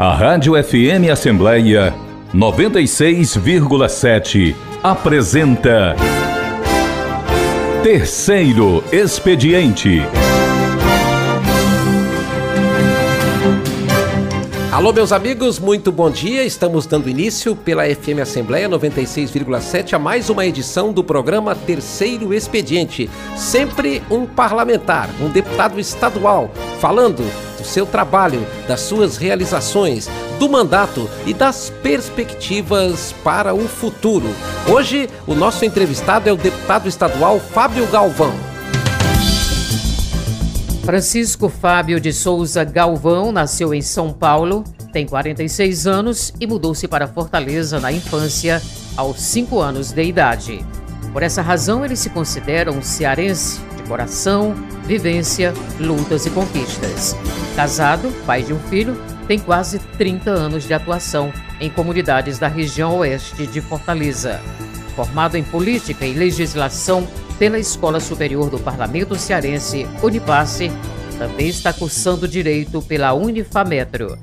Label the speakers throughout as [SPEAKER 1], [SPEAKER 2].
[SPEAKER 1] A Rádio FM Assembleia 96,7 apresenta Terceiro Expediente.
[SPEAKER 2] Alô, meus amigos, muito bom dia. Estamos dando início pela FM Assembleia 96,7 a mais uma edição do programa Terceiro Expediente. Sempre um parlamentar, um deputado estadual, falando do seu trabalho, das suas realizações, do mandato e das perspectivas para o futuro. Hoje, o nosso entrevistado é o deputado estadual Fábio Galvão.
[SPEAKER 3] Francisco Fábio de Souza Galvão nasceu em São Paulo, tem 46 anos e mudou-se para Fortaleza na infância, aos 5 anos de idade. Por essa razão, ele se considera um cearense de coração, vivência, lutas e conquistas. Casado, pai de um filho, tem quase 30 anos de atuação em comunidades da região oeste de Fortaleza. Formado em política e legislação pela Escola Superior do Parlamento Cearense, Unipasse, também está cursando Direito pela Unifametro.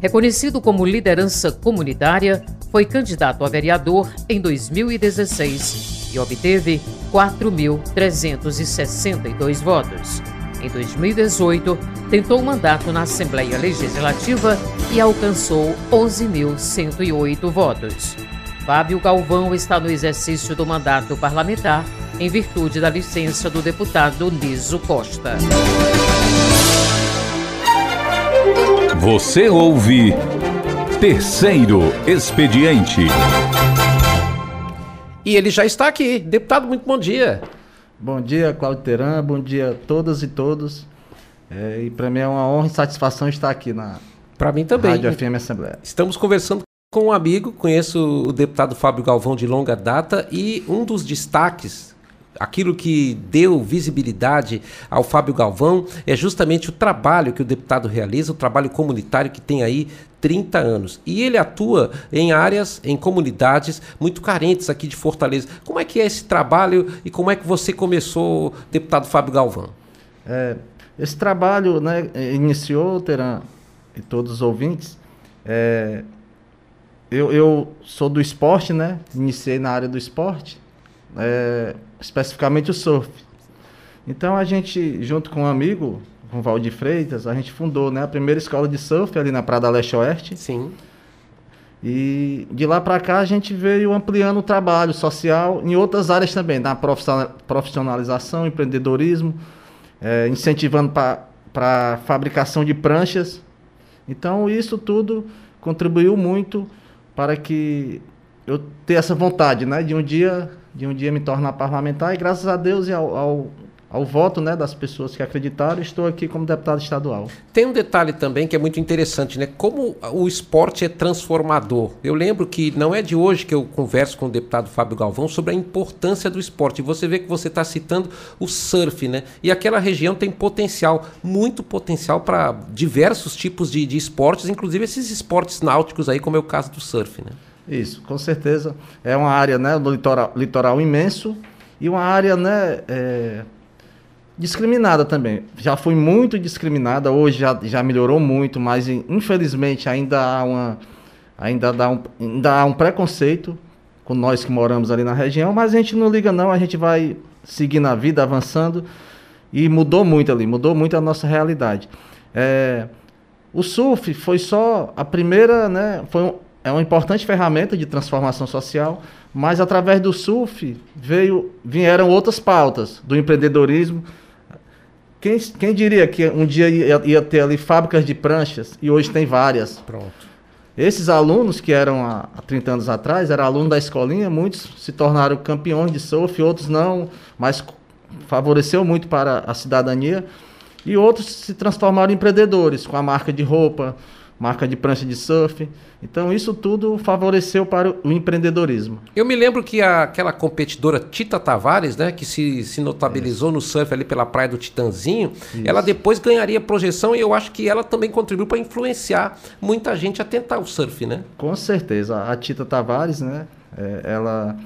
[SPEAKER 3] Reconhecido como liderança comunitária, foi candidato a vereador em 2016 e obteve 4.362 votos. Em 2018, tentou mandato na Assembleia Legislativa e alcançou 11.108 votos. Fábio Galvão está no exercício do mandato parlamentar em virtude da licença do deputado Niso Costa.
[SPEAKER 1] Você ouve Terceiro Expediente.
[SPEAKER 2] E ele já está aqui. Deputado, muito bom dia.
[SPEAKER 4] Bom dia, Claudio Teran. Bom dia a todas e todos. É, e para mim é uma honra e satisfação estar aqui na
[SPEAKER 2] Para mim também.
[SPEAKER 4] Rádio FM Assembleia.
[SPEAKER 2] Estamos conversando com um amigo, conheço o deputado Fábio Galvão de longa data e um dos destaques aquilo que deu visibilidade ao Fábio Galvão é justamente o trabalho que o deputado realiza, o trabalho comunitário que tem aí 30 anos. E ele atua em áreas, em comunidades muito carentes aqui de Fortaleza. Como é que é esse trabalho e como é que você começou, deputado Fábio Galvão?
[SPEAKER 4] É, esse trabalho né, iniciou, Teran e todos os ouvintes, é, eu, eu sou do esporte, né? Iniciei na área do esporte, é, especificamente o surf. Então a gente, junto com um amigo, com o Valdir Freitas, a gente fundou né, a primeira escola de surf ali na Prada Leste Oeste.
[SPEAKER 2] Sim.
[SPEAKER 4] E de lá para cá a gente veio ampliando o trabalho social em outras áreas também, na profissional- profissionalização, empreendedorismo, é, incentivando para a fabricação de pranchas. Então isso tudo contribuiu muito para que eu ter essa vontade, né, de um dia, de um dia me tornar parlamentar e graças a Deus e ao, ao, ao voto, né, das pessoas que acreditaram, estou aqui como deputado estadual.
[SPEAKER 2] Tem um detalhe também que é muito interessante, né? Como o esporte é transformador. Eu lembro que não é de hoje que eu converso com o deputado Fábio Galvão sobre a importância do esporte. Você vê que você está citando o surf, né? E aquela região tem potencial, muito potencial para diversos tipos de, de esportes, inclusive esses esportes náuticos aí, como é o caso do surf, né?
[SPEAKER 4] Isso, com certeza. É uma área né, litoral, litoral imenso e uma área né, é, discriminada também. Já foi muito discriminada, hoje já, já melhorou muito, mas infelizmente ainda há, uma, ainda, dá um, ainda há um preconceito com nós que moramos ali na região, mas a gente não liga não, a gente vai seguir na vida, avançando e mudou muito ali, mudou muito a nossa realidade. É, o surf foi só a primeira, né, foi um, é uma importante ferramenta de transformação social, mas através do surf veio, vieram outras pautas do empreendedorismo. Quem, quem diria que um dia ia, ia, ter ali fábricas de pranchas e hoje tem várias?
[SPEAKER 2] Pronto.
[SPEAKER 4] Esses alunos que eram há, há 30 anos atrás, eram alunos da escolinha, muitos se tornaram campeões de surf, outros não, mas favoreceu muito para a cidadania. E outros se transformaram em empreendedores, com a marca de roupa, marca de prancha de surf. Então isso tudo favoreceu para o empreendedorismo.
[SPEAKER 2] Eu me lembro que a, aquela competidora Tita Tavares, né, que se, se notabilizou no surf ali pela praia do Titanzinho, Isso. ela depois ganharia projeção e eu acho que ela também contribuiu para influenciar muita gente a tentar o surf, né?
[SPEAKER 4] Com certeza. A Tita Tavares, né, é, ela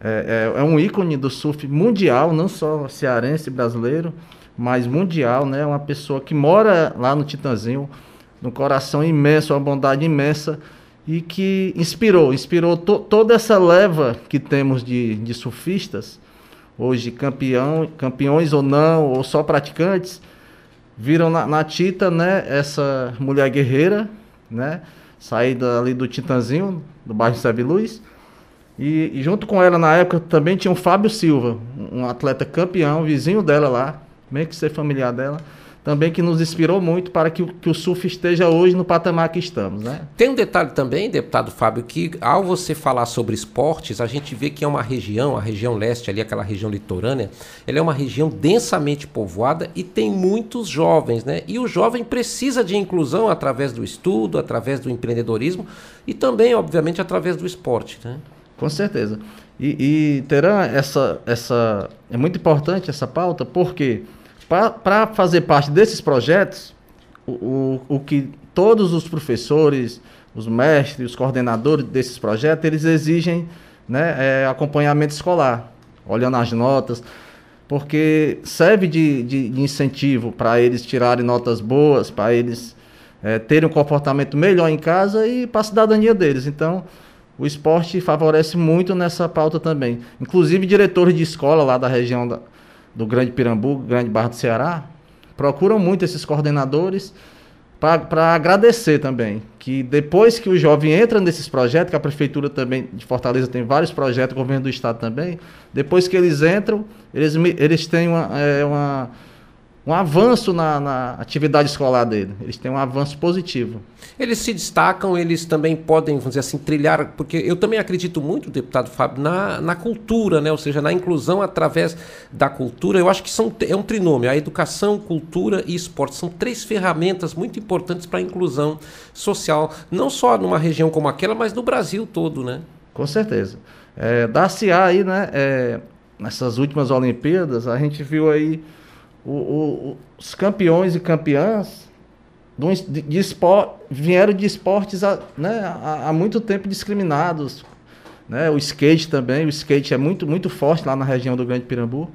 [SPEAKER 4] é, é, é um ícone do surf mundial, não só cearense brasileiro, mas mundial, né? Uma pessoa que mora lá no Titanzinho, um coração imenso, uma bondade imensa e que inspirou, inspirou to, toda essa leva que temos de, de surfistas, hoje campeão, campeões ou não, ou só praticantes, viram na, na Tita, né, essa mulher guerreira, né, saída ali do Titanzinho, do bairro Seve Luz, e, e, junto com ela na época também tinha o Fábio Silva, um atleta campeão, vizinho dela lá, meio que ser familiar dela, também que nos inspirou muito para que, que o surf esteja hoje no patamar que estamos, né?
[SPEAKER 2] Tem um detalhe também, deputado Fábio, que ao você falar sobre esportes, a gente vê que é uma região, a região leste ali, aquela região litorânea, ela é uma região densamente povoada e tem muitos jovens, né? E o jovem precisa de inclusão através do estudo, através do empreendedorismo e também, obviamente, através do esporte, né?
[SPEAKER 4] Com certeza. E, e Teran, essa, essa é muito importante essa pauta, porque para fazer parte desses projetos, o, o, o, que todos os professores, os mestres, os coordenadores desses projetos, eles exigem né, é, acompanhamento escolar, olhando as notas, porque serve de, de, de incentivo para eles tirarem notas boas, para eles é, terem um comportamento melhor em casa e para a cidadania deles. Então, o esporte favorece muito nessa pauta também. Inclusive, diretores de escola lá da região da, do Grande Pirambu, Grande Barra do Ceará, procuram muito esses coordenadores para agradecer também. Que depois que o jovem entra nesses projetos, que a Prefeitura também de Fortaleza tem vários projetos, o governo do Estado também, depois que eles entram, eles, eles têm uma, é, uma um avanço na, na, atividade escolar dele. Eles têm um avanço positivo.
[SPEAKER 2] Eles se destacam, eles também podem, vamos dizer assim, trilhar, porque eu também acredito muito, deputado Fábio, na, na cultura, né? ou seja, na inclusão através da cultura. Eu acho que são, é um trinômio, a educação, cultura e esporte. São três ferramentas muito importantes para a inclusão social, não só numa região como aquela, mas no Brasil todo, né?
[SPEAKER 4] Com certeza. É, da CA aí, né, é, nessas últimas Olimpíadas, a gente viu aí o, o, os campeões e campeãs de, de esport, vieram de esportes há, né, muito tempo discriminados. Né? O skate também, o skate é muito, muito forte lá na região do Grande Pirambu.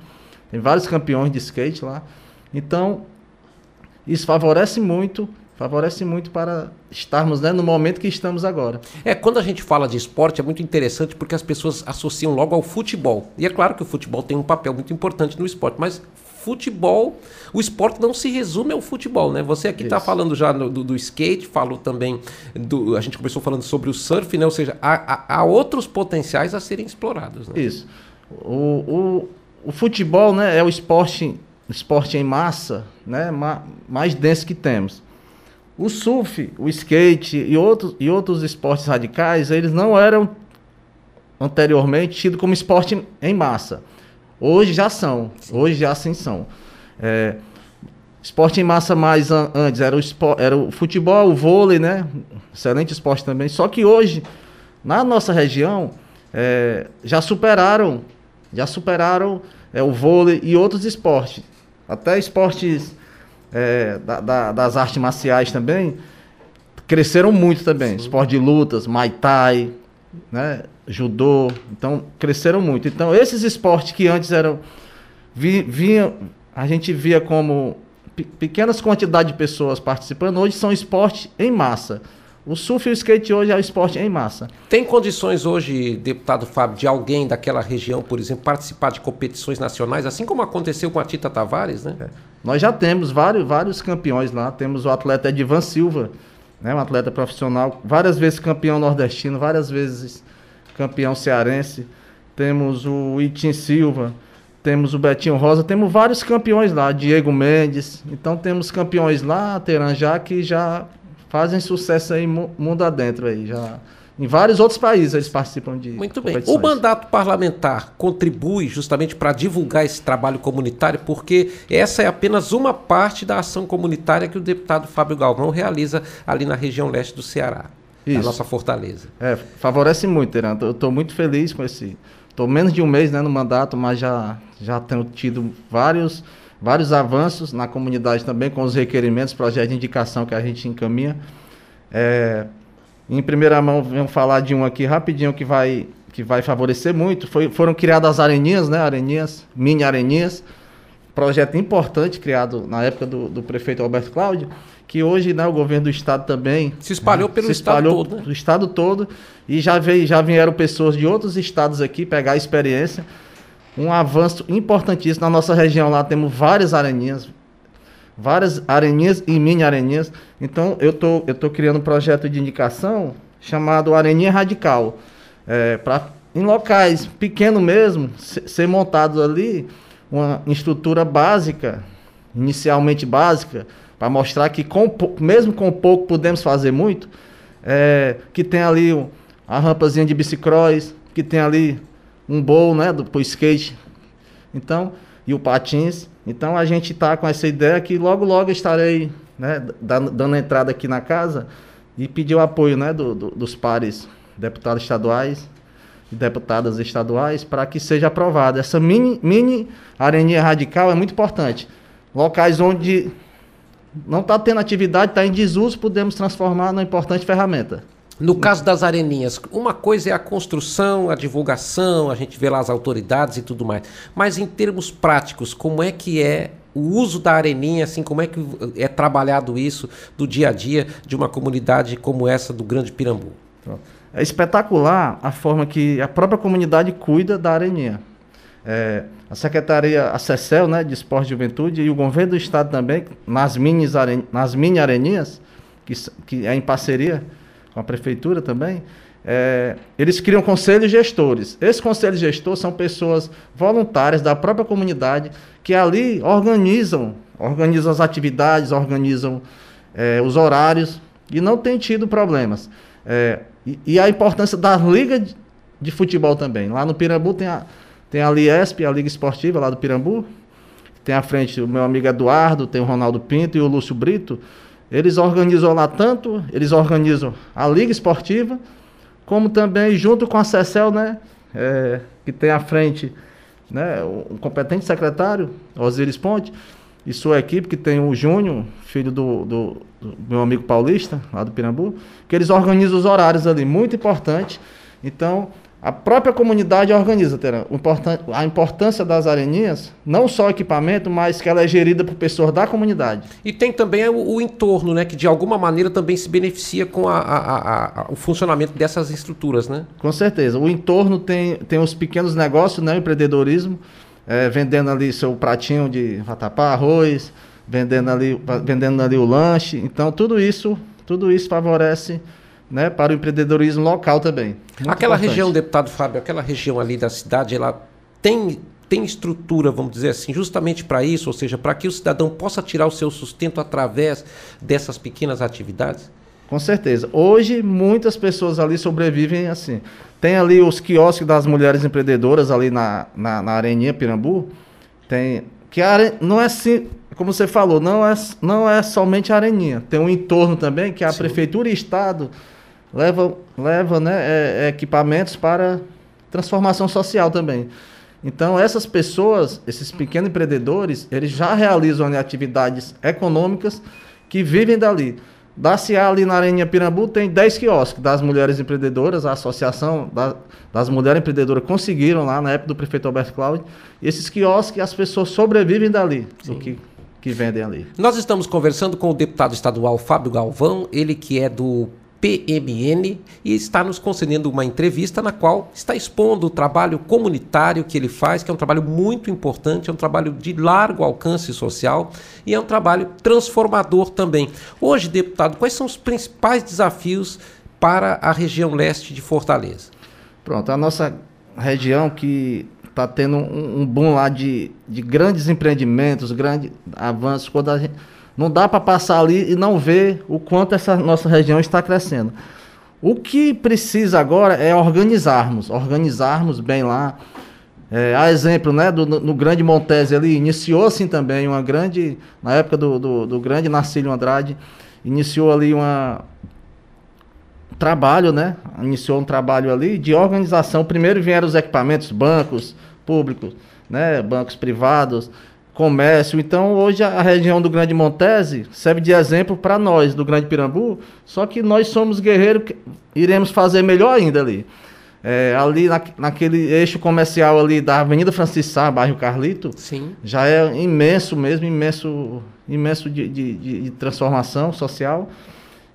[SPEAKER 4] Tem vários campeões de skate lá. Então, isso favorece muito favorece muito para estarmos né, no momento que estamos agora.
[SPEAKER 2] É, quando a gente fala de esporte é muito interessante porque as pessoas associam logo ao futebol. E é claro que o futebol tem um papel muito importante no esporte, mas futebol, o esporte não se resume ao futebol, né? Você aqui está falando já no, do, do, skate, falou também do, a gente começou falando sobre o surf, né? Ou seja, há, há outros potenciais a serem explorados. Né?
[SPEAKER 4] Isso. O, o, o, futebol, né, é o esporte, esporte em massa, né, mais denso que temos. O surf, o skate e outros, e outros esportes radicais, eles não eram anteriormente tidos como esporte em massa. Hoje já são. Sim. Hoje já sim são. É, esporte em massa mais an antes era o, esporte, era o futebol, o vôlei, né? Excelente esporte também. Só que hoje, na nossa região, é, já superaram, já superaram é, o vôlei e outros esportes. Até esportes é, da, da, das artes marciais também cresceram muito também. Sim. Esporte de lutas, Muay Thai, né? judô, então cresceram muito. Então esses esportes que antes eram vi, vinha, a gente via como pequenas quantidades de pessoas participando, hoje são esportes em massa. O surf e o skate hoje é o esporte em massa.
[SPEAKER 2] Tem condições hoje, deputado Fábio, de alguém daquela região, por exemplo, participar de competições nacionais, assim como aconteceu com a Tita Tavares, né? É.
[SPEAKER 4] Nós já temos vários, vários campeões lá. Temos o atleta Edivan Silva, né, um atleta profissional, várias vezes campeão nordestino, várias vezes campeão cearense, temos o Itin Silva, temos o Betinho Rosa, temos vários campeões lá, Diego Mendes. Então temos campeões lá, Teranjá, que já fazem sucesso aí mundo adentro aí, já em vários outros países eles participam de
[SPEAKER 2] Muito bem. O mandato parlamentar contribui justamente para divulgar esse trabalho comunitário, porque essa é apenas uma parte da ação comunitária que o deputado Fábio Galvão realiza ali na região leste do Ceará. Isso. a nossa fortaleza.
[SPEAKER 4] É, favorece muito, Teran. Eu estou muito feliz com esse. Estou menos de um mês né, no mandato, mas já, já tenho tido vários, vários avanços na comunidade também, com os requerimentos, projetos de indicação que a gente encaminha. É, em primeira mão, vamos falar de um aqui rapidinho que vai, que vai favorecer muito. Foi, foram criadas as areninhas, né? Areninhas, mini areninhas, projeto importante criado na época do, do prefeito Alberto Cláudio, que hoje né, o governo do estado também
[SPEAKER 2] se espalhou
[SPEAKER 4] né,
[SPEAKER 2] pelo
[SPEAKER 4] se
[SPEAKER 2] estado
[SPEAKER 4] espalhou
[SPEAKER 2] todo, né?
[SPEAKER 4] do estado todo e já veio, já vieram pessoas de outros estados aqui pegar a experiência. Um avanço importantíssimo na nossa região lá temos várias areninhas, várias areninhas e mini areninhas. Então eu tô eu tô criando um projeto de indicação chamado Areninha Radical, é, para em locais pequenos mesmo ser, montado ali uma estrutura básica, inicialmente básica para mostrar que com, mesmo com pouco podemos fazer muito, é, que tem ali a rampazinha de bicicross, que tem ali um bowl, né, do pro skate. Então, e o patins. Então a gente está com essa ideia que logo logo estarei, né, dando, entrada aqui na casa e pedir o apoio, né, do, do, dos pares deputados estaduais e deputadas estaduais para que seja aprovada. Essa mini, mini areninha radical é muito importante. Locais onde não está tendo atividade, está em desuso, podemos transformar numa importante ferramenta.
[SPEAKER 2] No caso das areninhas, uma coisa é a construção, a divulgação, a gente vê lá as autoridades e tudo mais. Mas em termos práticos, como é que é o uso da areninha, assim, como é que é trabalhado isso do dia a dia de uma comunidade como essa do Grande Pirambu?
[SPEAKER 4] É espetacular a forma que a própria comunidade cuida da areninha. É, a Secretaria, a né, de Esporte e Juventude, e o governo do Estado também, nas, minis nas mini areninhas, que, que é em parceria com a Prefeitura também, é, eles criam conselhos gestores. Esses conselhos gestores são pessoas voluntárias da própria comunidade que ali organizam, organizam as atividades, organizam é, os horários e não tem tido problemas. É, e, e, a importância da liga de, de futebol também. Lá no Pirambu tem a tem a Liesp, a Liga Esportiva lá do Pirambu. Tem à frente o meu amigo Eduardo, tem o Ronaldo Pinto e o Lúcio Brito. Eles organizam lá tanto, eles organizam a Liga Esportiva, como também junto com a CECEL, né? É, que tem à frente né, o competente secretário, Osiris Ponte, e sua equipe, que tem o Júnior, filho do, do, do, meu amigo paulista, lá do Pirambu, que eles organizam os horários ali, muito importante. Então, a própria comunidade organiza, Terã, a importância das areninhas, não só o equipamento, mas que ela é gerida por pessoas da comunidade.
[SPEAKER 2] E tem também o, o entorno, né, que de alguma maneira também se beneficia com a, a, a, o funcionamento dessas estruturas, né?
[SPEAKER 4] Com certeza. O entorno tem, tem os pequenos negócios, né, o empreendedorismo, é, vendendo ali seu pratinho de vatapá, arroz, vendendo ali, vendendo ali o lanche. Então, tudo isso, tudo isso favorece né, para o empreendedorismo local também.
[SPEAKER 2] Muito aquela importante. região, deputado Fábio, aquela região ali da cidade, ela tem, tem estrutura, vamos dizer assim, justamente para isso, ou seja, para que o cidadão possa tirar o seu sustento através dessas pequenas atividades?
[SPEAKER 4] Com certeza. Hoje, muitas pessoas ali sobrevivem assim. Tem ali os quiosques das mulheres empreendedoras ali na, na, na Areninha, Pirambu. Tem. Que a, não é assim, como você falou, não é, não é somente a Areninha. Tem um entorno também que a Sim. Prefeitura e Estado leva, leva né, é, é, equipamentos para transformação social também. Então, essas pessoas, esses pequenos empreendedores, eles já realizam né, atividades econômicas que vivem dali. Da CIA ali na Areninha Pirambu tem 10 quiosques das mulheres empreendedoras, a associação da, das mulheres empreendedoras conseguiram lá na época do prefeito Alberto Cláudio. Esses quiosques, as pessoas sobrevivem dali, do que, que vendem ali.
[SPEAKER 2] Nós estamos conversando com o deputado estadual Fábio Galvão, ele que é do PMN e está nos concedendo uma entrevista na qual está expondo o trabalho comunitário que ele faz, que é um trabalho muito importante, é um trabalho de largo alcance social e é um trabalho transformador também. Hoje, deputado, quais são os principais desafios para a região leste de Fortaleza?
[SPEAKER 4] Pronto, a nossa região que está tendo um, um boom lá de, de grandes empreendimentos, grandes avanços, quando a gente não dá para passar ali e não ver o quanto essa nossa região está crescendo. O que precisa agora é organizarmos, organizarmos bem lá. É, a exemplo, né, do, no, no Grande Montese ali, iniciou assim também uma grande, na época do, do, do grande Narcílio Andrade, iniciou ali uma trabalho, né, iniciou um trabalho ali de organização. Primeiro vieram os equipamentos, bancos públicos, né, bancos privados, comércio. Então, hoje a região do Grande Montese serve de exemplo para nós do Grande Pirambu, só que nós somos guerreiros, iremos fazer melhor ainda ali. É, ali na, naquele eixo comercial ali da Avenida Francisco Sá, bairro Carlito,
[SPEAKER 2] Sim.
[SPEAKER 4] já é imenso mesmo, imenso, imenso de, de, de- transformação social.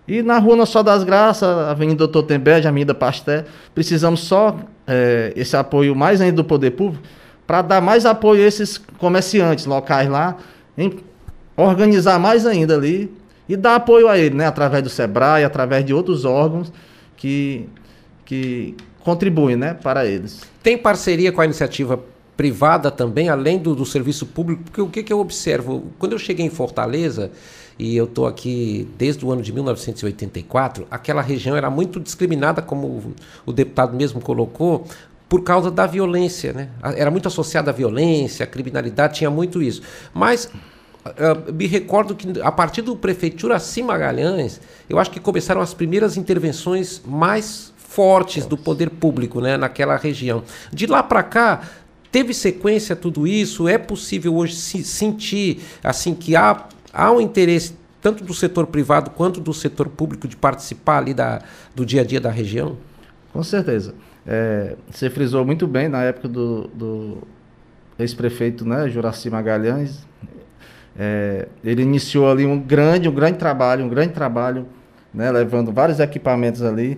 [SPEAKER 4] E na Rua Nossa das Graças, Avenida Doutor Tembede, Avenida Pasté, precisamos só é, esse apoio mais ainda do poder público para dar mais apoio a esses comerciantes locais lá, em organizar mais ainda ali e dar apoio a ele, né, através do Sebrae, através de outros órgãos que, que contribuem né, para eles.
[SPEAKER 2] Tem parceria com a iniciativa privada também, além do, do serviço público? Porque o que, que eu observo? Quando eu cheguei em Fortaleza, e eu estou aqui desde o ano de 1984, aquela região era muito discriminada, como o, o deputado mesmo colocou, por causa da violência, né? Era muito associada à violência, à criminalidade, tinha muito isso. Mas ah, me recordo que a partir do prefeito Juraci Magalhães, eu acho que começaram as primeiras intervenções mais fortes do poder público né, naquela região. De lá para cá, teve sequência tudo isso? É possível hoje se sentir assim que há, há um interesse tanto do setor privado quanto do setor público de participar ali da, do dia a dia da região?
[SPEAKER 4] Com certeza. É, você frisou muito bem na época do, do ex-prefeito né, Juraci Magalhães. É, ele iniciou ali um grande, um grande trabalho, um grande trabalho, né, levando vários equipamentos ali,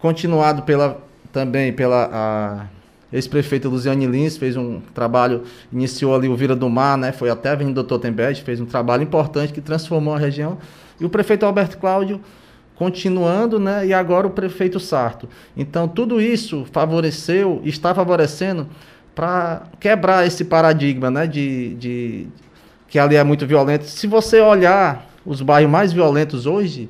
[SPEAKER 4] continuado pela, também pela ex-prefeita Luziane Lins, fez um trabalho, iniciou ali o Vira do Mar, né, foi até a Avenida Totenberg, fez um trabalho importante que transformou a região. E o prefeito Alberto Cláudio continuando, né? E agora o prefeito Sarto. Então, tudo isso favoreceu, está favorecendo para quebrar esse paradigma, né? De, de que ali é muito violento. Se você olhar os bairros mais violentos hoje,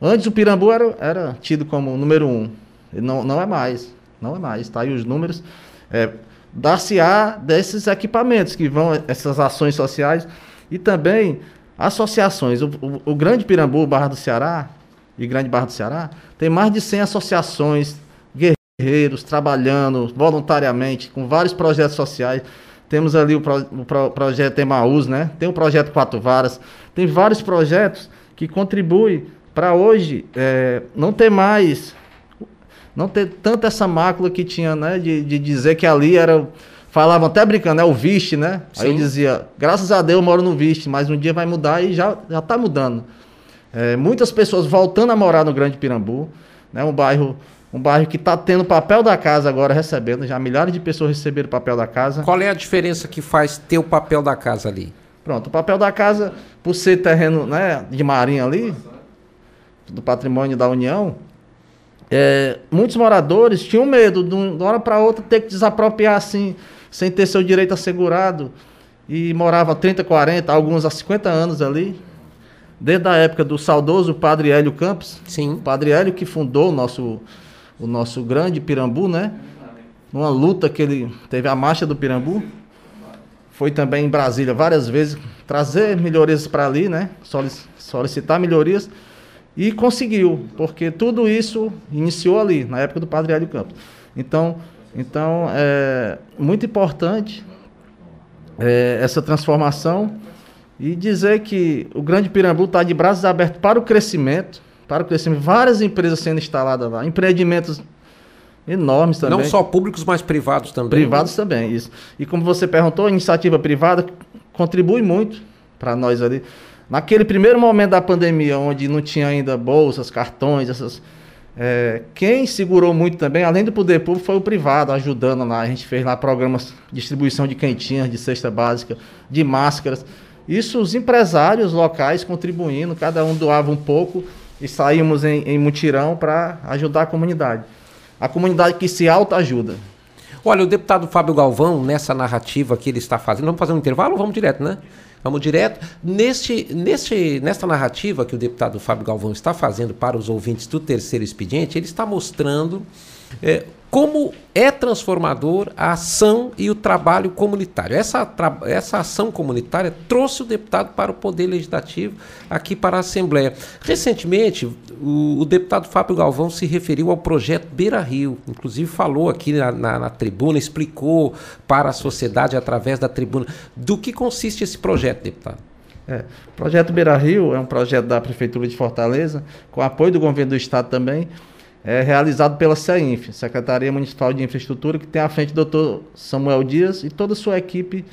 [SPEAKER 4] antes o Pirambu era, era tido como número um. Não, não é mais. Não é mais. Tá aí os números. É, Dar-se-á desses equipamentos que vão, essas ações sociais e também associações. O, o- o Grande Pirambu, Barra do Ceará, e Grande Barra do Ceará, tem mais de 100 associações, guerreiros, trabalhando voluntariamente, com vários projetos sociais. Temos ali o, pro- o pro- projeto Emaús, né? Tem o projeto Quatro Varas, tem vários projetos que contribuem para hoje eh, não ter mais não ter tanta essa mácula que tinha, né? De, de dizer que ali era. Falavam até brincando, é o Viste, né? Aí
[SPEAKER 2] Sim.
[SPEAKER 4] dizia, graças a Deus eu moro no Viste, mas um dia vai mudar e já, já tá mudando. É, muitas pessoas voltando a morar no Grande Pirambu, né? Um bairro, um bairro que está tendo papel da casa agora recebendo, já milhares de pessoas receberam o papel da casa.
[SPEAKER 2] Qual é a diferença que faz ter o papel da casa ali?
[SPEAKER 4] Pronto, o papel da casa, por ser terreno né, de marinha ali, do patrimônio da União, é, muitos moradores tinham medo de um- de uma hora para outra ter que desapropriar assim, sem ter seu direito assegurado. E morava 30, 40, alguns há 50 anos ali. Desde a época do saudoso padre Hélio Campos,
[SPEAKER 2] Sim.
[SPEAKER 4] o padre Hélio que fundou o nosso, o nosso grande Pirambu, né? Numa luta que ele teve a marcha do Pirambu. Foi também em Brasília várias vezes trazer melhorias para ali, né? Solic- Solicitar melhorias. E conseguiu, porque tudo isso iniciou ali, na época do padre Hélio Campos. Então, então é muito importante é, essa transformação e dizer que o Grande Pirambu está de braços abertos para o crescimento, para o crescimento. Várias empresas sendo instaladas lá, empreendimentos enormes também.
[SPEAKER 2] Não só públicos, mas privados também.
[SPEAKER 4] Privados também, isso. E como você perguntou, a iniciativa privada contribui muito para nós ali. Naquele primeiro momento da pandemia, onde não tinha ainda bolsas, cartões, essas. é, quem segurou muito também, além do poder público, foi o privado, ajudando lá. A gente fez lá programas de distribuição de quentinhas, de cesta básica, de máscaras. Isso os empresários locais contribuindo, cada um doava um pouco e saímos em, em mutirão para ajudar a comunidade. A comunidade que se autoajuda.
[SPEAKER 2] Olha, o deputado Fábio Galvão, nessa narrativa que ele está fazendo, vamos fazer um intervalo ou vamos direto, né? Vamos direto. Neste, neste, nesta narrativa que o deputado Fábio Galvão está fazendo para os ouvintes do terceiro expediente, ele está mostrando é, como é transformador a ação e o trabalho comunitário. Essa, essa ação comunitária trouxe o deputado para o Poder Legislativo, aqui para a Assembleia. Recentemente, o, o deputado Fábio Galvão se referiu ao projeto Beira Rio, inclusive falou aqui na, na- na tribuna, explicou para a sociedade através da tribuna do que consiste esse projeto, deputado.
[SPEAKER 4] É, o projeto Beira Rio é um projeto da Prefeitura de Fortaleza, com apoio do governo do Estado também. É realizado pela CEINF, Secretaria Municipal de Infraestrutura, que tem à frente o doutor Samuel Dias e toda a sua equipe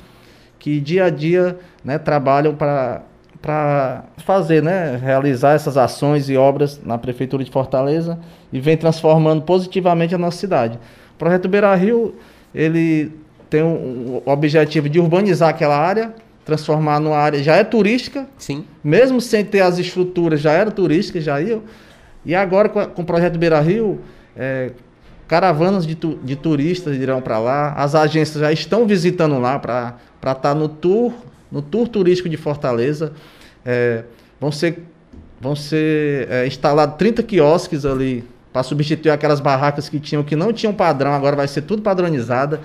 [SPEAKER 4] que dia a dia né, trabalham para fazer, né, realizar essas ações e obras na prefeitura de Fortaleza e vem transformando positivamente a nossa cidade. O projeto Beira Rio, ele tem o, o objetivo de urbanizar aquela área, transformar numa área já é turística,
[SPEAKER 2] Sim.
[SPEAKER 4] mesmo sem ter as estruturas, já era turística, já ia. E agora com, a- com o projeto Beira Rio, é, caravanas de, tu- de turistas irão para lá, as agências já estão visitando lá para estar no tour, no tour turístico de Fortaleza. É, vão ser, vão ser é, instalados 30 quiosques ali para substituir aquelas barracas que tinham que não tinham padrão, agora vai ser tudo padronizada.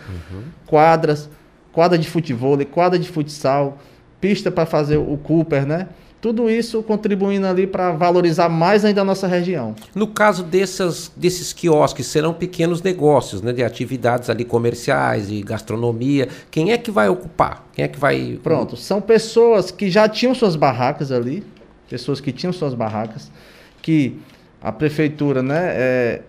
[SPEAKER 4] Quadras, quadra de futebol, quadra de futsal, pista para fazer o Cooper, né? Tudo isso contribuindo ali para valorizar mais ainda a nossa região.
[SPEAKER 2] No caso dessas, desses quiosques, serão pequenos negócios, né? De atividades ali comerciais, de gastronomia. Quem é que vai ocupar? Quem é que vai.
[SPEAKER 4] Pronto, são pessoas que já tinham suas barracas ali, pessoas que tinham suas barracas, que a prefeitura, né, é,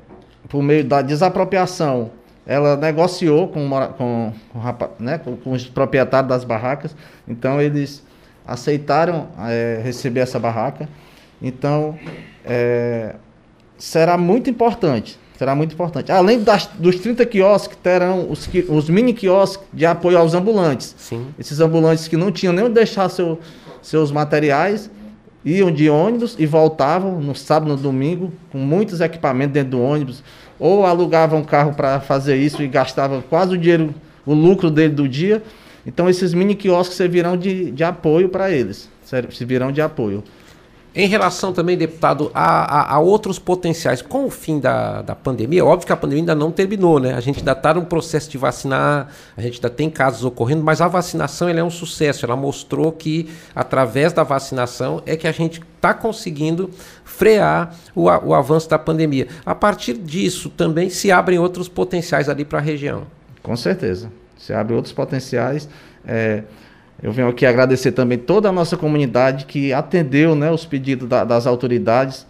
[SPEAKER 4] por meio da desapropriação, ela negociou com, com, com, né, com- com os proprietários das barracas, então eles aceitaram é, receber essa barraca. Então, é, será muito importante. Será muito importante. Além das- dos 30 quiosques, terão os, os mini quiosques de apoio aos ambulantes.
[SPEAKER 2] Sim.
[SPEAKER 4] Esses ambulantes que não tinham nem onde deixar seu- seus materiais, iam de ônibus e voltavam no sábado, no domingo, com muitos equipamentos dentro do ônibus, ou alugavam um carro para fazer isso e gastavam quase o dinheiro, o lucro dele do dia. Então esses mini quiosques servirão de, de apoio para eles, ser- servirão de apoio.
[SPEAKER 2] Em relação também, deputado, a, a- a outros potenciais, com o fim da, da pandemia, óbvio que a pandemia ainda não terminou, né? A gente ainda está num processo de vacinar, a gente ainda tem casos ocorrendo, mas a vacinação ela é um sucesso. Ela mostrou que, através da vacinação, é que a gente está conseguindo frear o, o avanço da pandemia. A partir disso, também se abrem outros potenciais ali para a região.
[SPEAKER 4] Com certeza. Você abre outros potenciais. É, eu venho aqui agradecer também toda a nossa comunidade que atendeu né, os pedidos da- das autoridades,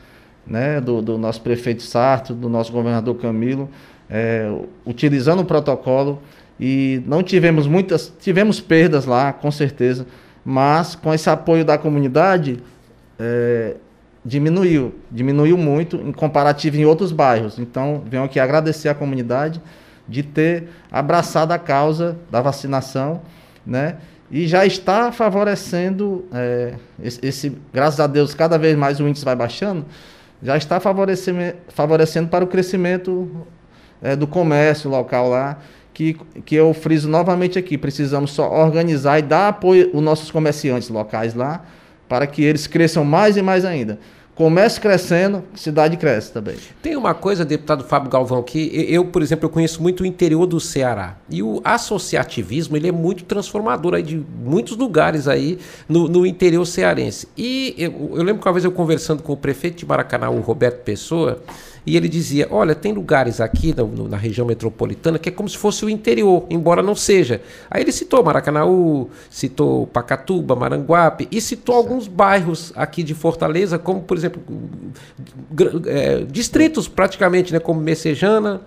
[SPEAKER 4] né, do, do nosso prefeito Sarto, do nosso governador Camilo, é, utilizando o protocolo. E não tivemos muitas, tivemos perdas lá, com certeza, mas com esse apoio da comunidade, é, diminuiu, diminuiu muito em comparativo em outros bairros. Então, venho aqui agradecer à comunidade de ter abraçado a causa da vacinação, né? E já está favorecendo é, esse, esse- graças a Deus, cada vez mais o índice vai baixando, já está favorecendo, favorecendo para o crescimento é, do comércio local lá, que, que eu friso novamente aqui. Precisamos só organizar e dar apoio aos nossos comerciantes locais lá, para que eles cresçam mais e mais ainda. Comércio crescendo, cidade cresce também.
[SPEAKER 2] Tem uma coisa, deputado Fábio Galvão, que eu, por exemplo, eu conheço muito o interior do Ceará. E o associativismo, ele é muito transformador aí de muitos lugares aí no, no interior cearense. E eu, eu lembro que uma vez eu conversando com o prefeito de Maracanã, o Roberto Pessoa, e ele dizia, olha, tem lugares aqui na, na região metropolitana que é como se fosse o interior, embora não seja. Aí ele citou Maracanaú, citou Pacatuba, Maranguape, e citou alguns bairros aqui de Fortaleza, como, por exemplo, é, distritos praticamente, né, como Messejana,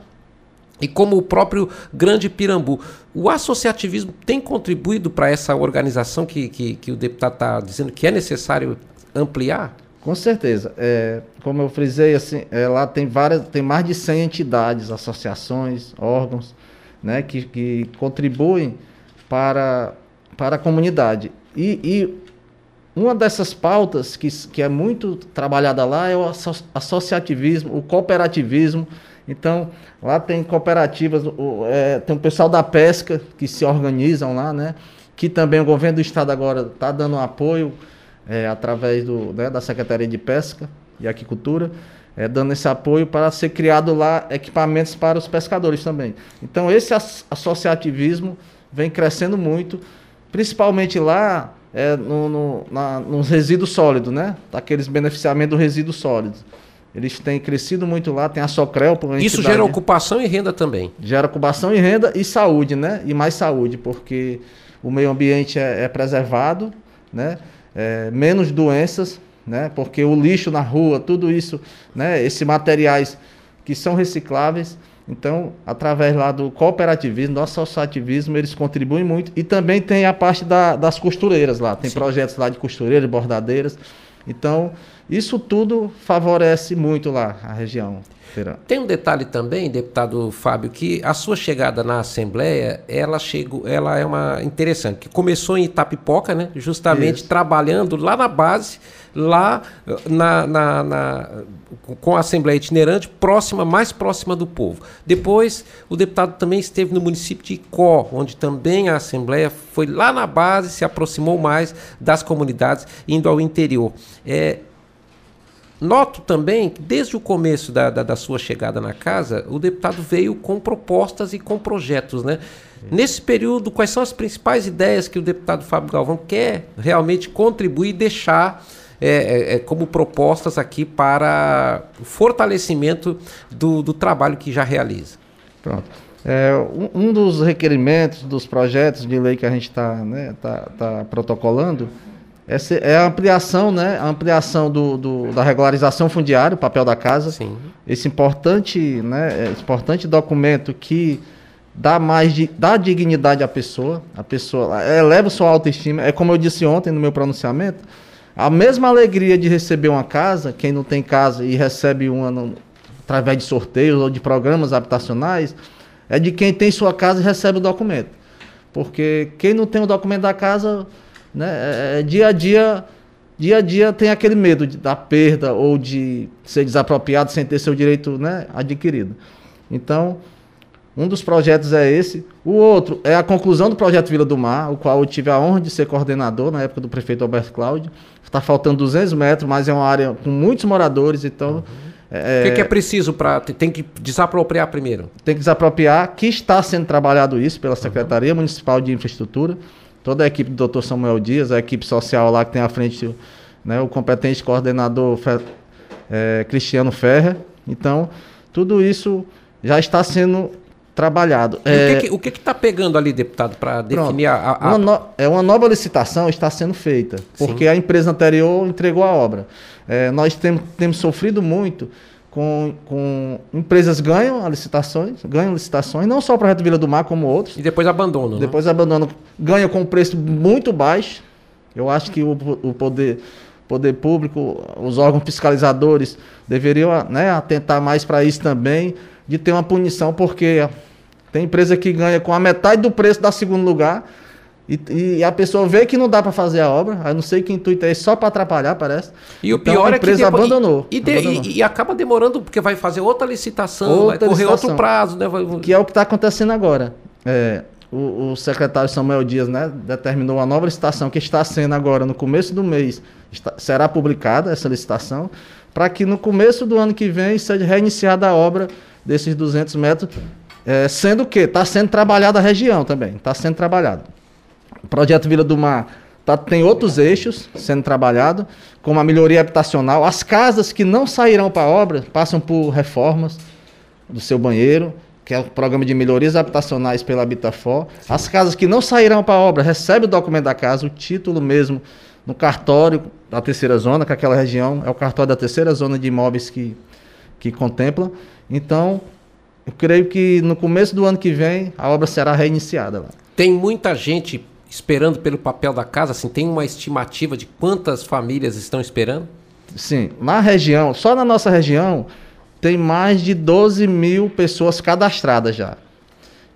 [SPEAKER 2] e como o próprio Grande Pirambu. O associativismo tem contribuído para essa organização que, que, que o deputado está dizendo que é necessário ampliar?
[SPEAKER 4] Com certeza. É, como eu frisei, assim, é, lá tem várias, tem mais de 100 entidades, associações, órgãos, né, que, que contribuem para, para a comunidade. E, e uma dessas pautas que, que é muito trabalhada lá é o asso- associativismo, o cooperativismo. Então, lá tem cooperativas, o- é, tem o pessoal da pesca que se organizam lá, né? Que também o governo do estado agora está dando apoio é, através do, né, da Secretaria de Pesca e Aquicultura, é, dando esse apoio para ser criado lá equipamentos para os pescadores também. Então, esse as- associativismo vem crescendo muito, principalmente lá é, no, no, na- nos resíduos sólidos, né? Daqueles beneficiamentos do resíduo sólido. Eles têm crescido muito lá, tem a Socrel,
[SPEAKER 2] Isso gera ocupação e renda também.
[SPEAKER 4] gera ocupação e renda e saúde, né? E mais saúde, porque o meio ambiente é, é preservado, né? É, menos doenças, né? Porque o lixo na rua, tudo isso, né? Esses materiais que são recicláveis. Então, através lá do cooperativismo, do associativismo, eles contribuem muito. E também tem a parte da, das costureiras lá. Tem Sim. projetos lá de costureiras, bordadeiras. Então, isso tudo favorece muito lá a região.
[SPEAKER 2] Tem um detalhe também, deputado Fábio, que a sua chegada na Assembleia, ela chegou, ela é uma interessante, que começou em Itapipoca, né? Justamente Isso. trabalhando lá na base, lá na, na, na, com a Assembleia itinerante, próxima, mais próxima do povo. Depois, o deputado também esteve no município de Icó, onde também a Assembleia foi lá na base, se aproximou mais das comunidades, indo ao interior. É, Noto também que desde o começo da, da, da, sua chegada na casa, o deputado veio com propostas e com projetos, né? Nesse período, quais são as principais ideias que o deputado Fábio Galvão quer realmente contribuir e deixar é, é, é como propostas aqui para o fortalecimento do, do trabalho que já realiza?
[SPEAKER 4] Pronto. É, um, um, dos requerimentos dos projetos de lei que a gente está né, tá, tá protocolando essa é a ampliação, né? A ampliação do, do, da regularização fundiária, o papel da casa. Sim. Esse importante, né? Esse importante documento que dá mais de, dá dignidade à pessoa. A pessoa eleva sua autoestima. É como eu disse ontem no meu pronunciamento. A mesma alegria de receber uma casa, quem não tem casa e recebe uma no, através de sorteios ou de programas habitacionais, é de quem tem sua casa e recebe o documento. Porque quem não tem o documento da casa né? É, é, dia a dia, dia a dia tem aquele medo de, da perda ou de ser desapropriado sem ter seu direito né, adquirido. Então, um dos projetos é esse. O outro é a conclusão do projeto Vila do Mar, o qual eu tive a honra de ser coordenador na época do prefeito Alberto Cláudio. Está faltando 200 metros, mas é uma área com muitos moradores, então... Uhum.
[SPEAKER 2] É, o que, que, é preciso para. Tem que desapropriar primeiro?
[SPEAKER 4] Tem que desapropriar, que está sendo trabalhado isso pela Secretaria uhum. Municipal de Infraestrutura toda a equipe do Dr. Samuel Dias, a equipe social lá que tem à frente né, o competente coordenador é, Cristiano Ferrer. Então, tudo isso já está sendo trabalhado.
[SPEAKER 2] É, o que está pegando ali, deputado, para definir a,
[SPEAKER 4] a... Uma no, é uma nova licitação está sendo feita, porque Sim. a empresa anterior entregou a obra. É, nós temos, temos sofrido muito com, com empresas ganham licitações, ganham licitações, não só o projeto Vila do Mar, como outros.
[SPEAKER 2] E depois abandonam. Né?
[SPEAKER 4] Depois abandonam, ganham com um preço muito baixo. Eu acho que o, o poder, poder público, os órgãos fiscalizadores deveriam né, atentar mais para isso também, de ter uma punição, porque tem empresa que ganha com a metade do preço da segundo lugar e, e, a pessoa vê que não dá para fazer a obra, aí não sei que intuito é só para atrapalhar, parece.
[SPEAKER 2] E o então, pior a empresa é que depois, abandonou, e, de, abandonou. E, e, acaba demorando porque vai fazer outra licitação, outra vai correr licitação, outro prazo, né? Vai...
[SPEAKER 4] Que é o que está acontecendo agora. É, o, o, secretário Samuel Dias né, determinou uma nova licitação que está sendo agora no começo do mês, está, será publicada essa licitação, para que no começo do ano que vem seja reiniciada a obra desses 200 metros, é, sendo que está sendo trabalhada a região também, está sendo trabalhado. O projeto Vila do Mar tá, tem outros eixos sendo trabalhado, como a melhoria habitacional. As casas que não sairão para obra passam por reformas do seu banheiro, que é o programa de melhorias habitacionais pela Habitafor. As casas que não sairão para obra recebem o documento da casa, o título mesmo, no cartório da terceira zona, que aquela região é o cartório da terceira zona de imóveis que, que contempla. Então, eu creio que no começo do ano que vem a obra será reiniciada lá.
[SPEAKER 2] Tem muita gente esperando pelo papel da casa? Assim, tem uma estimativa de quantas famílias estão esperando?
[SPEAKER 4] Sim, na região, só na nossa região, tem mais de 12 mil pessoas cadastradas já.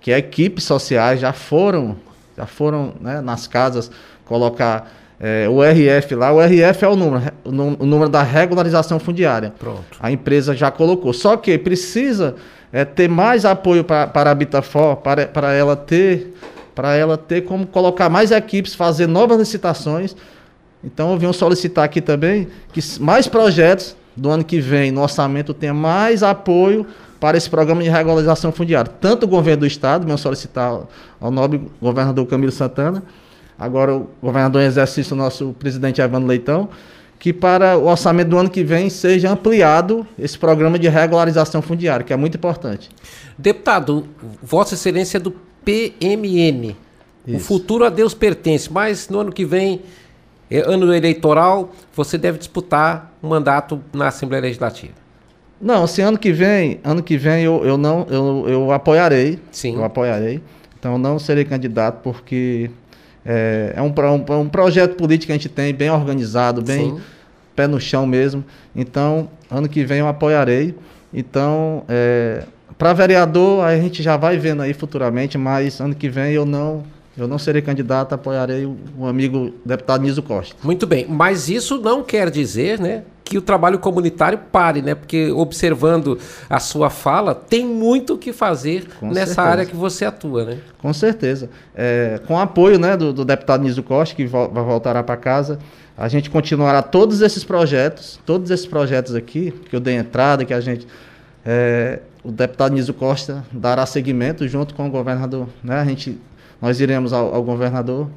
[SPEAKER 4] Que equipes sociais já foram, já foram né, nas casas colocar é, o RF lá. O RF é o número, o número da regularização fundiária. Pronto. A empresa já colocou. Só que precisa é, ter mais apoio pra, para a Habitafor, para, para ela ter para ela ter como colocar mais equipes, fazer novas licitações. Então eu venho solicitar aqui também que mais projetos do ano que vem no orçamento tenha mais apoio para esse programa de regularização fundiária. Tanto o governo do estado, venho solicitar ao nobre governador Camilo Santana, agora o governador em exercício, nosso presidente Evandro Leitão, que para o orçamento do ano que vem seja ampliado esse programa de regularização fundiária, que é muito importante.
[SPEAKER 2] Deputado, Vossa Excelência é do PMN. Isso. O futuro a Deus pertence, mas no ano que vem, é ano eleitoral, você deve disputar um mandato na Assembleia Legislativa.
[SPEAKER 4] Não, assim, ano que vem, ano que vem eu, eu não, eu, eu apoiarei.
[SPEAKER 2] Sim.
[SPEAKER 4] Eu apoiarei. Então não serei candidato porque é, é um, um, um projeto político que a gente tem bem organizado, bem
[SPEAKER 2] Sim.
[SPEAKER 4] pé no chão mesmo. Então, ano que vem eu apoiarei. Então, para vereador, a gente já vai vendo aí futuramente, mas ano que vem eu não, eu não serei candidato, apoiarei o, amigo deputado Niso Costa.
[SPEAKER 2] Muito bem, mas isso não quer dizer, né, que o trabalho comunitário pare, né? Porque observando a sua fala, tem muito o que fazer
[SPEAKER 4] Com
[SPEAKER 2] nessa
[SPEAKER 4] certeza.
[SPEAKER 2] área que você atua, né?
[SPEAKER 4] Com certeza. É, com o apoio né, do, do deputado Niso Costa, que vai voltará para casa, a gente continuará todos esses projetos, todos esses projetos aqui, que eu dei entrada, que a gente. é, o deputado Niso Costa dará seguimento junto com o governador. Né? A gente, nós iremos ao, ao governador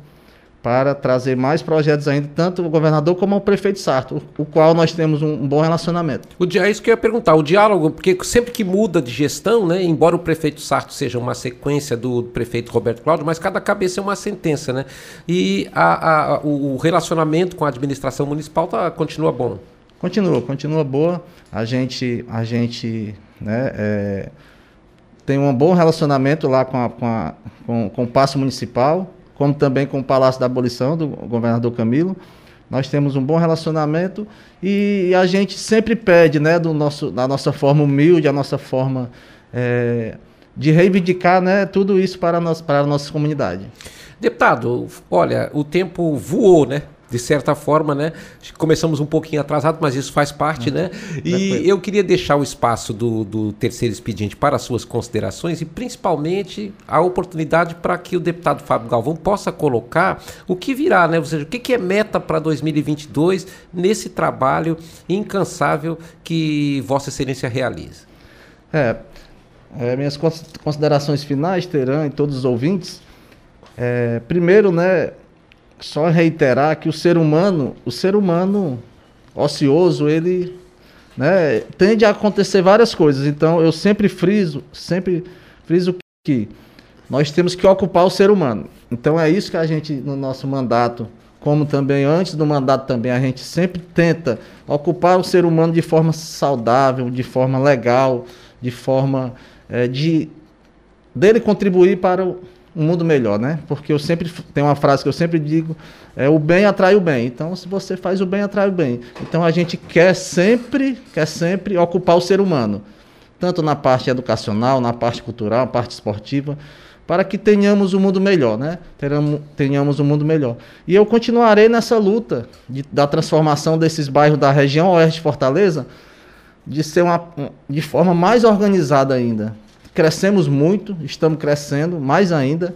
[SPEAKER 4] para trazer mais projetos ainda, tanto o governador como o prefeito Sarto, o, o qual nós temos um, um bom relacionamento.
[SPEAKER 2] O dia, é isso que eu ia perguntar, o diálogo, porque sempre que muda de gestão, né, embora o prefeito Sarto seja uma sequência do prefeito Roberto Cláudio, mas cada cabeça é uma sentença, né? E a- a- o o relacionamento com a administração municipal tá, continua bom.
[SPEAKER 4] Continua, continua boa. A gente, a gente né, é, tem um bom relacionamento lá com, a- com, a- com- com o Paço Municipal, como também com o Palácio da Abolição, do governador Camilo. Nós temos um bom relacionamento e, a gente sempre pede, né, do nosso, da nossa forma humilde, a nossa forma é, de reivindicar né, tudo isso para nossa, para a nossa comunidade.
[SPEAKER 2] Deputado, olha, o tempo voou, né? De certa forma, né? Começamos um pouquinho atrasado, mas isso faz parte, né? E
[SPEAKER 4] tranquilo.
[SPEAKER 2] eu queria deixar o espaço do, do terceiro expediente para as suas considerações e principalmente a oportunidade para que o deputado Fábio Galvão possa colocar o que virá, né? Ou seja, o que, que é meta para 2022 nesse trabalho incansável que Vossa Excelência realiza.
[SPEAKER 4] É, é, minhas cons- considerações finais terão e todos os ouvintes. É, primeiro, né, só reiterar que o ser humano, o ser humano ocioso, ele né, tende a acontecer várias coisas. Então, eu sempre friso, sempre friso que nós temos que ocupar o ser humano. Então, é isso que a gente, no nosso mandato, como também antes do mandato também, a gente sempre tenta ocupar o ser humano de forma saudável, de forma legal, de forma eh, de dele contribuir para o um mundo melhor, né? Porque eu sempre tem uma frase que eu sempre digo, é o bem atrai o bem. Então, se você faz o bem, atrai o bem. Então, a gente quer sempre, quer sempre ocupar o ser humano, tanto na parte educacional, na parte cultural, na parte esportiva, para que tenhamos um mundo melhor, né? Tenhamos um mundo melhor. E eu continuarei nessa luta de- da transformação desses bairros da região oeste de Fortaleza, de ser uma, um- de forma mais organizada ainda. Crescemos muito, estamos crescendo mais ainda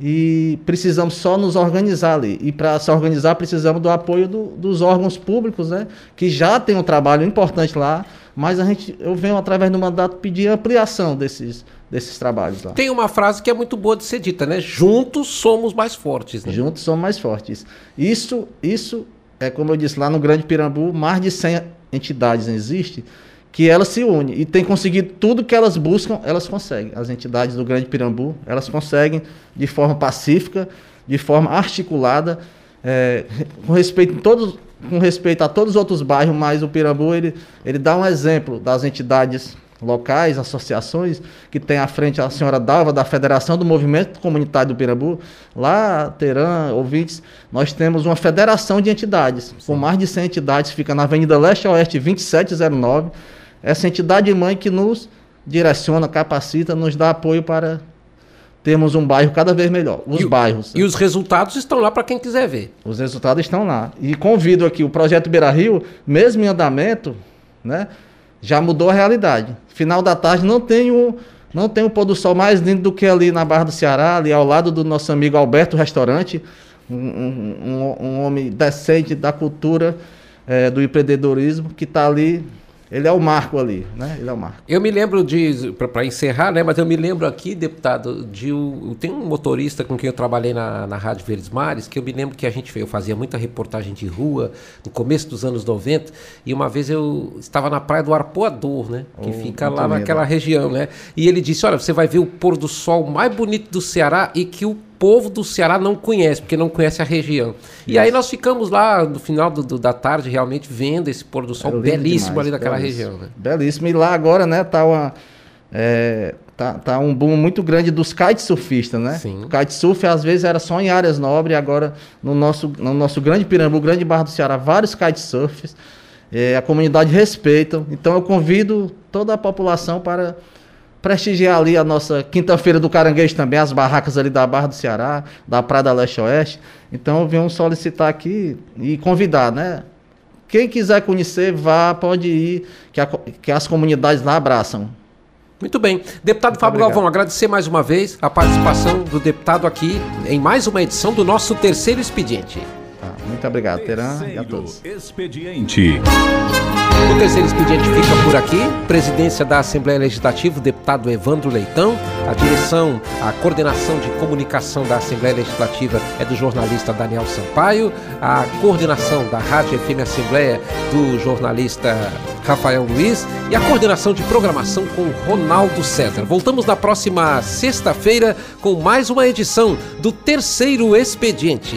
[SPEAKER 4] e precisamos só nos organizar ali. E para se organizar precisamos do apoio do- dos órgãos públicos, né? Que já tem um trabalho importante lá, mas a gente, eu venho através do mandato pedir ampliação desses, desses trabalhos lá.
[SPEAKER 2] Tem uma frase que é muito boa de ser dita, né? Juntos somos mais fortes. Né?
[SPEAKER 4] Juntos somos mais fortes. Isso, isso é como eu disse lá no Grande Pirambu, mais de 100 entidades existem que elas se unem e tem conseguido tudo que elas buscam, elas conseguem. As entidades do Grande Pirambu, elas conseguem de forma pacífica, de forma articulada, é, com respeito todos com respeito a todos os outros bairros, mas o Pirambu ele, ele dá um exemplo das entidades locais, associações, que tem à frente a senhora Dalva, da Federação do Movimento Comunitário do Pirambu. Lá, Teran, ouvintes, nós temos uma federação de entidades, com mais de 100 entidades, fica na Avenida Leste a Oeste 2709. Essa entidade mãe que nos direciona, capacita, nos dá apoio para termos um bairro cada vez melhor. Os
[SPEAKER 2] E
[SPEAKER 4] bairros.
[SPEAKER 2] E os resultados estão lá para quem quiser ver.
[SPEAKER 4] Os resultados estão lá. E convido aqui, o projeto Beira Rio, mesmo em andamento, né, já mudou a realidade. Final da tarde não tem um, não tem um pôr do sol mais lindo do que ali na Barra do Ceará, ali ao lado do nosso amigo Alberto Restaurante, um, um- um- homem decente da cultura, eh, do empreendedorismo, que está ali. Ele é o marco ali, né? Ele é o marco.
[SPEAKER 2] Eu me lembro de, para encerrar, né? Mas eu me lembro aqui, deputado, de o- tem um motorista com quem eu trabalhei na, na Rádio Verdes Mares, que eu me lembro que a gente eu fazia muita reportagem de rua no começo dos anos 90, e uma vez eu estava na praia do Arpoador, né? Que
[SPEAKER 4] Oh,
[SPEAKER 2] fica lá naquela região, né? E ele disse: Olha, você vai ver o pôr do sol mais bonito do Ceará e que o povo do Ceará não conhece, porque não conhece a região. E aí nós ficamos lá no final do, do, da tarde realmente vendo esse pôr do sol é belíssimo demais, ali daquela belíssimo. região. Né?
[SPEAKER 4] Belíssimo. E lá agora, né, tá uma. É, tá, tá um boom muito grande dos kitesurfistas, né? Sim. O kitesurf às vezes era só em áreas nobres, agora no nosso, no nosso grande Pirambu, grande Barra do Ceará, vários kitesurfers. É, a comunidade respeita. Então eu convido toda a população para prestigiar ali a nossa quinta-feira do Caranguejo também, as barracas ali da Barra do Ceará, da Prada Leste-Oeste. Então eu venho solicitar aqui e convidar, né? Quem quiser conhecer, vá, pode ir, que, a, que as comunidades lá abraçam.
[SPEAKER 2] Muito bem. Deputado Muito Fábio obrigado. Galvão, agradecer mais uma vez a participação do deputado aqui em mais uma edição do nosso terceiro expediente.
[SPEAKER 4] Muito obrigado, Teran, e a todos.
[SPEAKER 1] Expediente.
[SPEAKER 2] O terceiro expediente fica por aqui. Presidência da Assembleia Legislativa, o deputado Evandro Leitão. A direção, a coordenação de comunicação da Assembleia Legislativa é do jornalista Daniel Sampaio. A coordenação da Rádio FM Assembleia do jornalista Rafael Luiz e a coordenação de programação com Ronaldo César. Voltamos na próxima sexta-feira com mais uma edição do terceiro expediente.